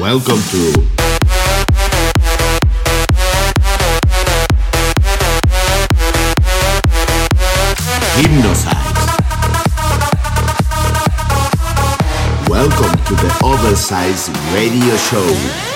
Welcome to Hypnosize. Welcome to the Oversize Radio Show.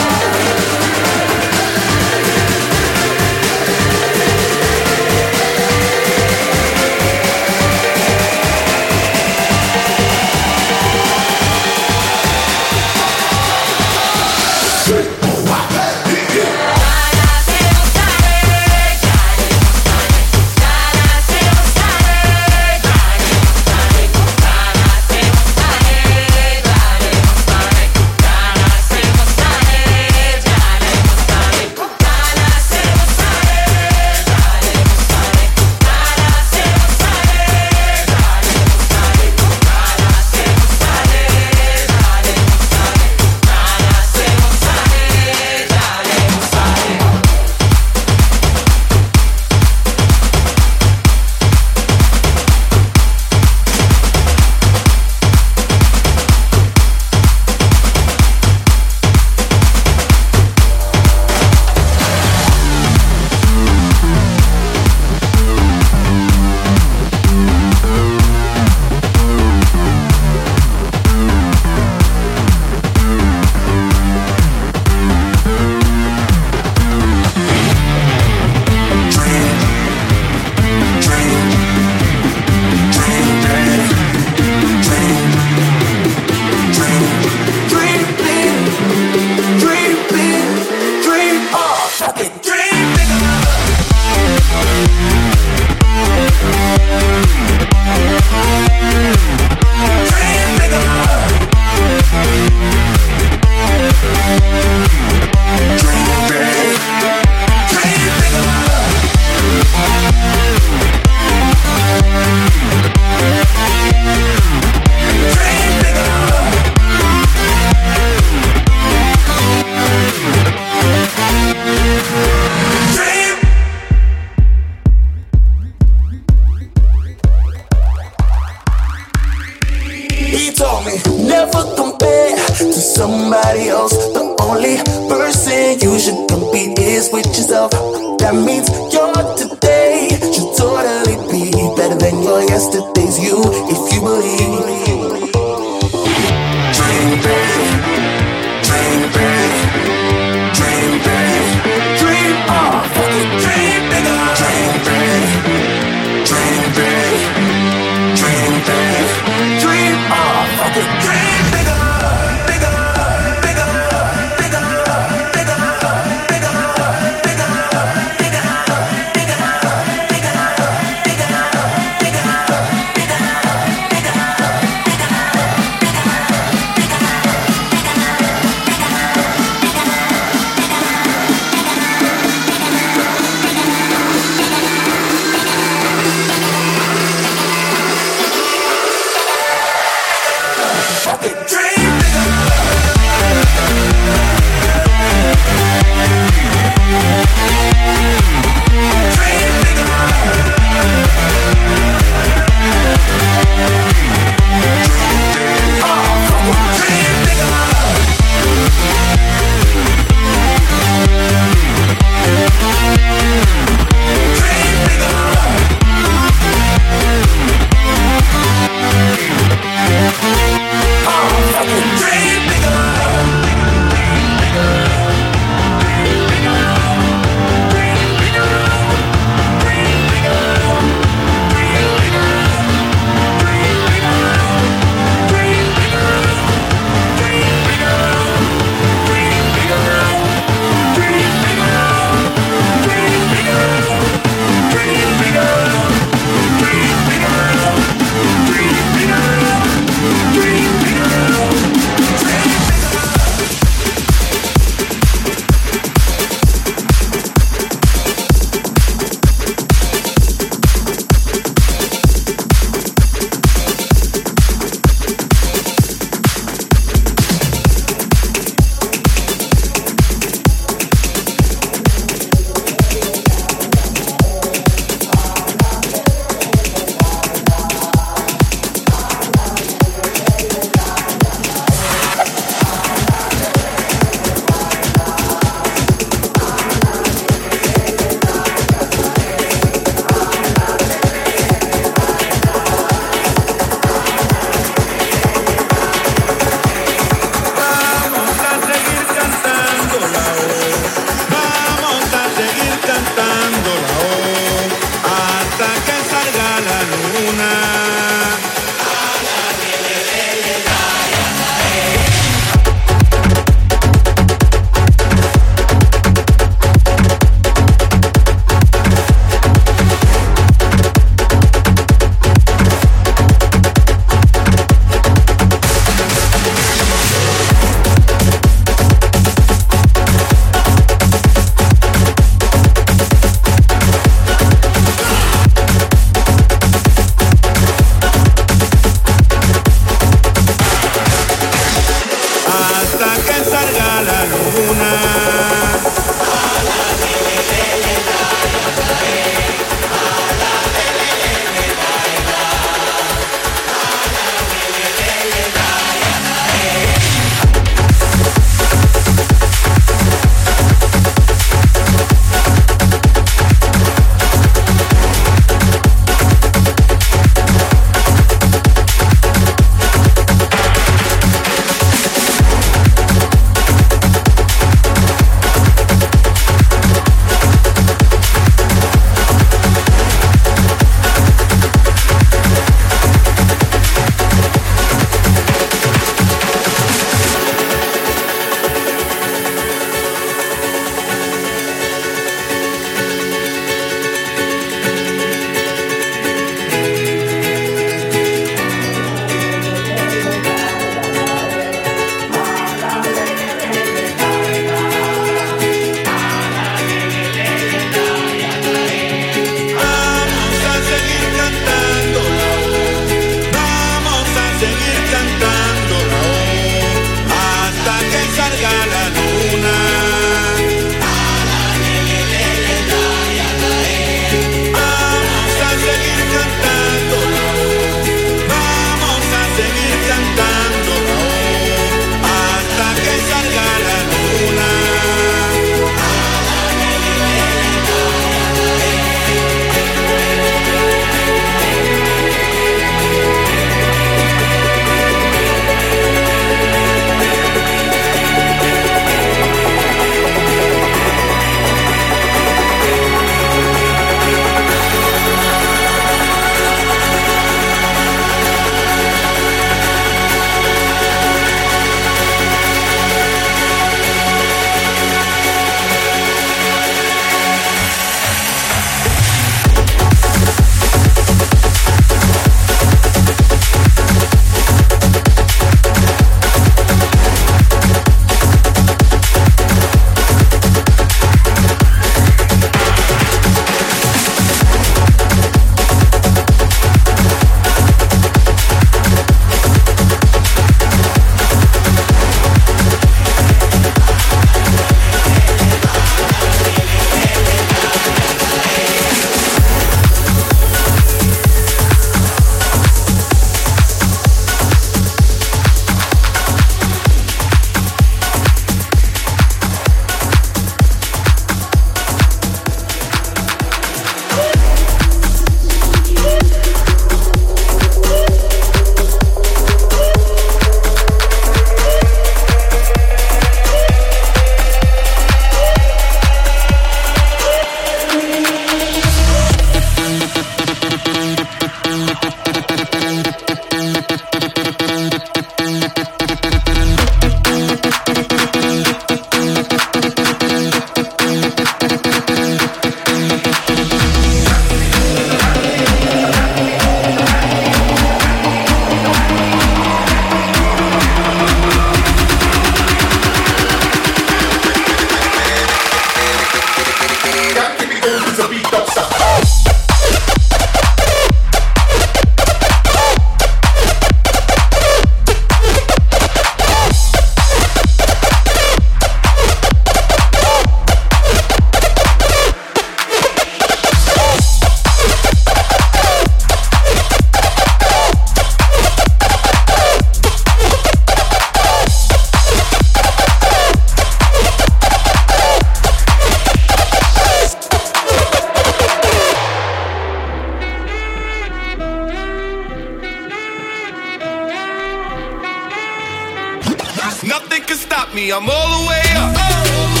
Nothing can stop me, I'm all the way up.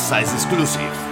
Oversize exclusive.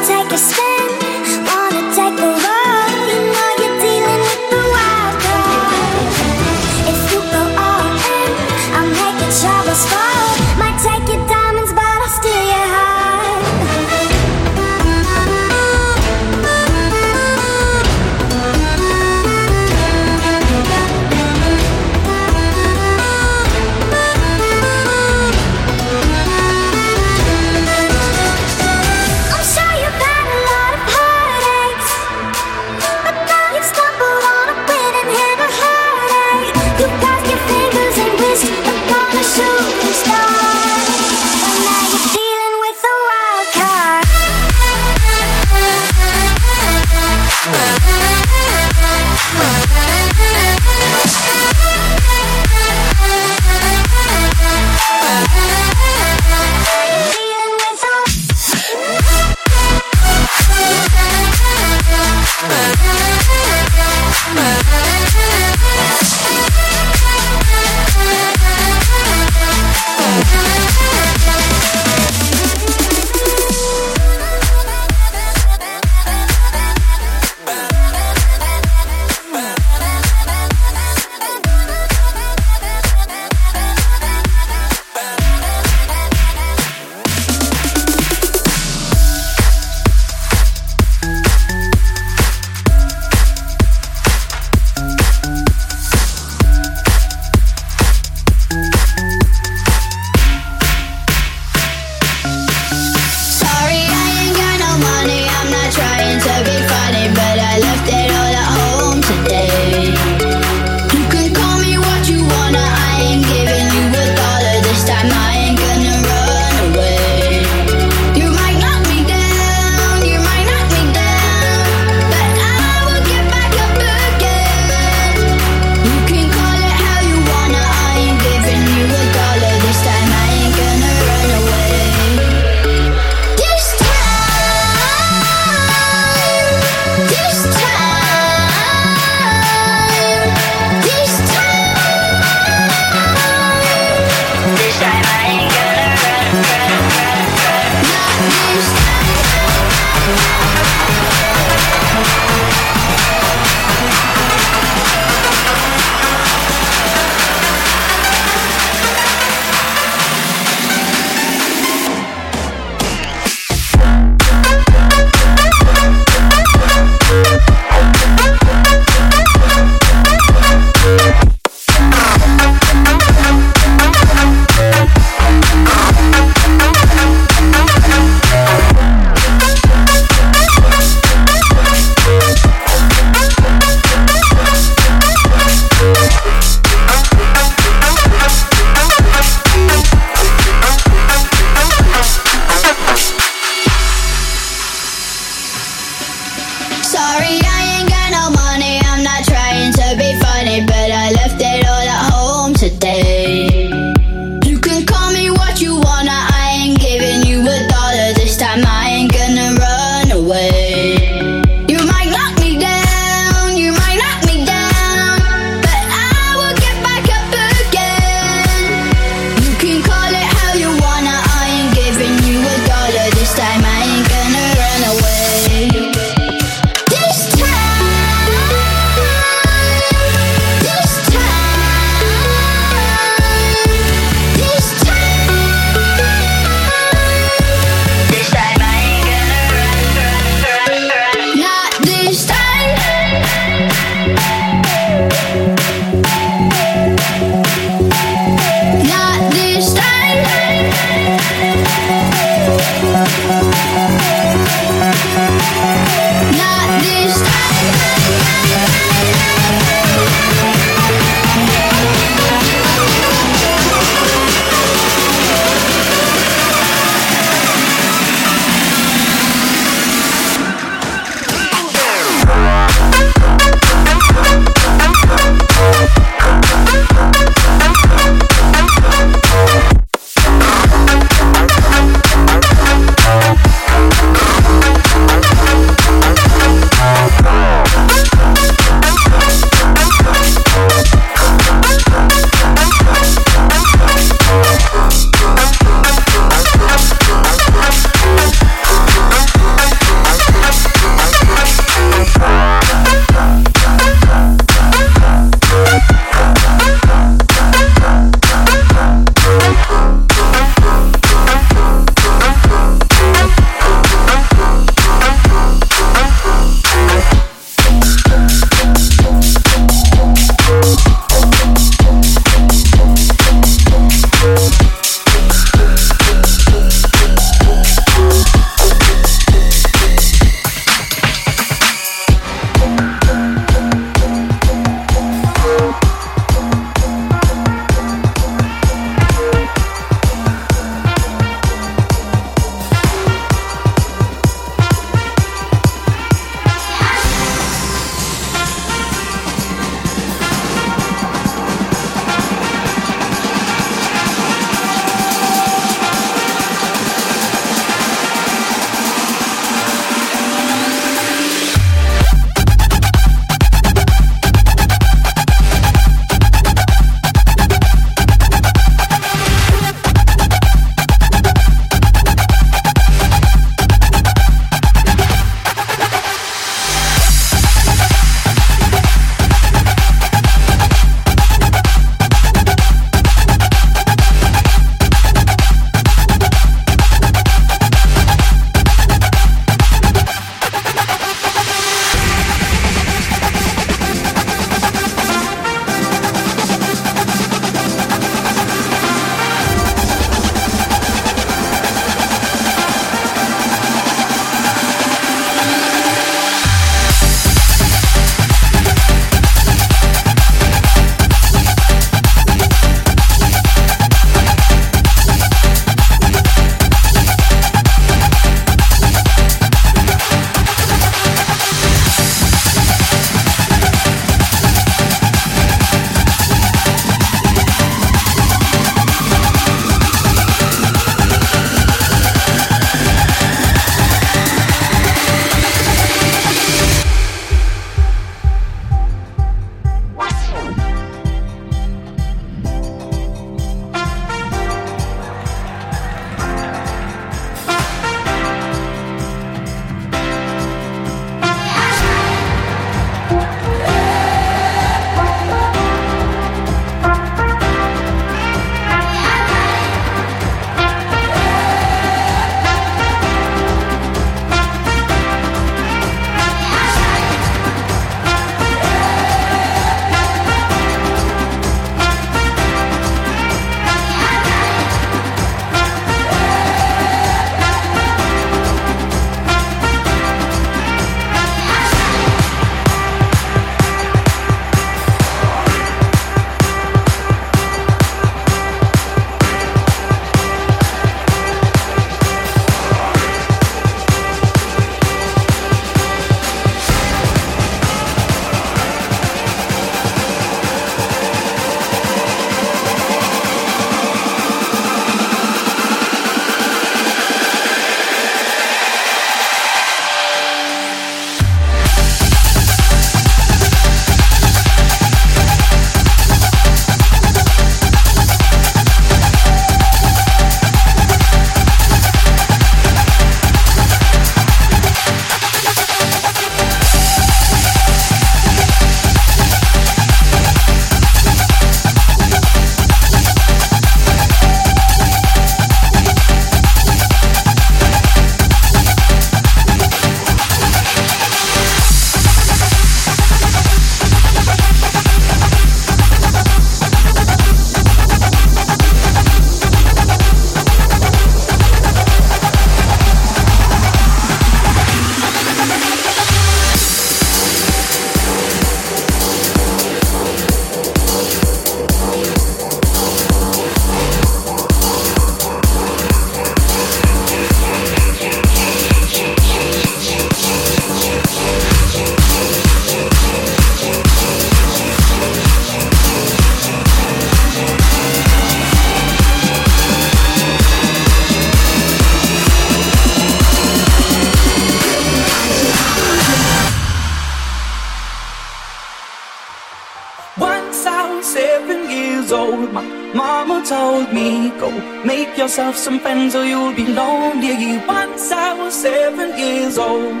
yourself some friends or you'll be lonely. Once I was seven years old.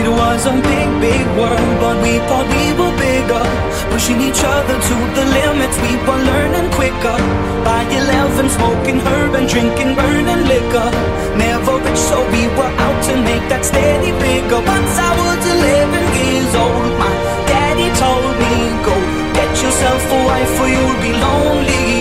It was a big, big world, but we thought we were bigger. Pushing each other to the limits, we were learning quicker. By 11, smoking herb and drinking burning liquor. Never rich, so we were out to make that steady bigger. Once I was 11 years old. lonely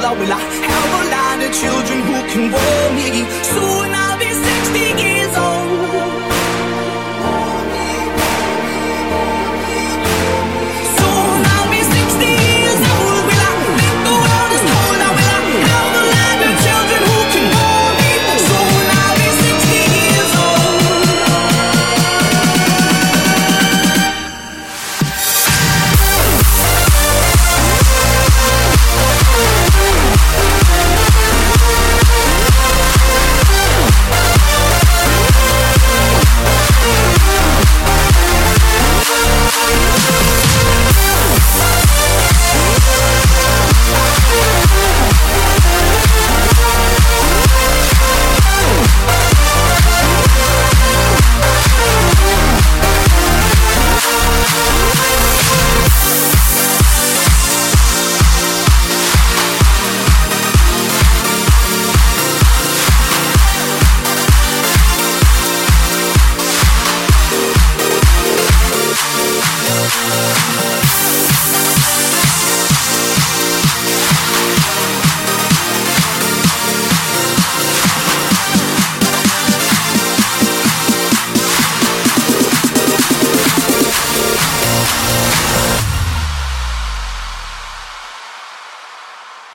How will I, have a line of children who can warn me? So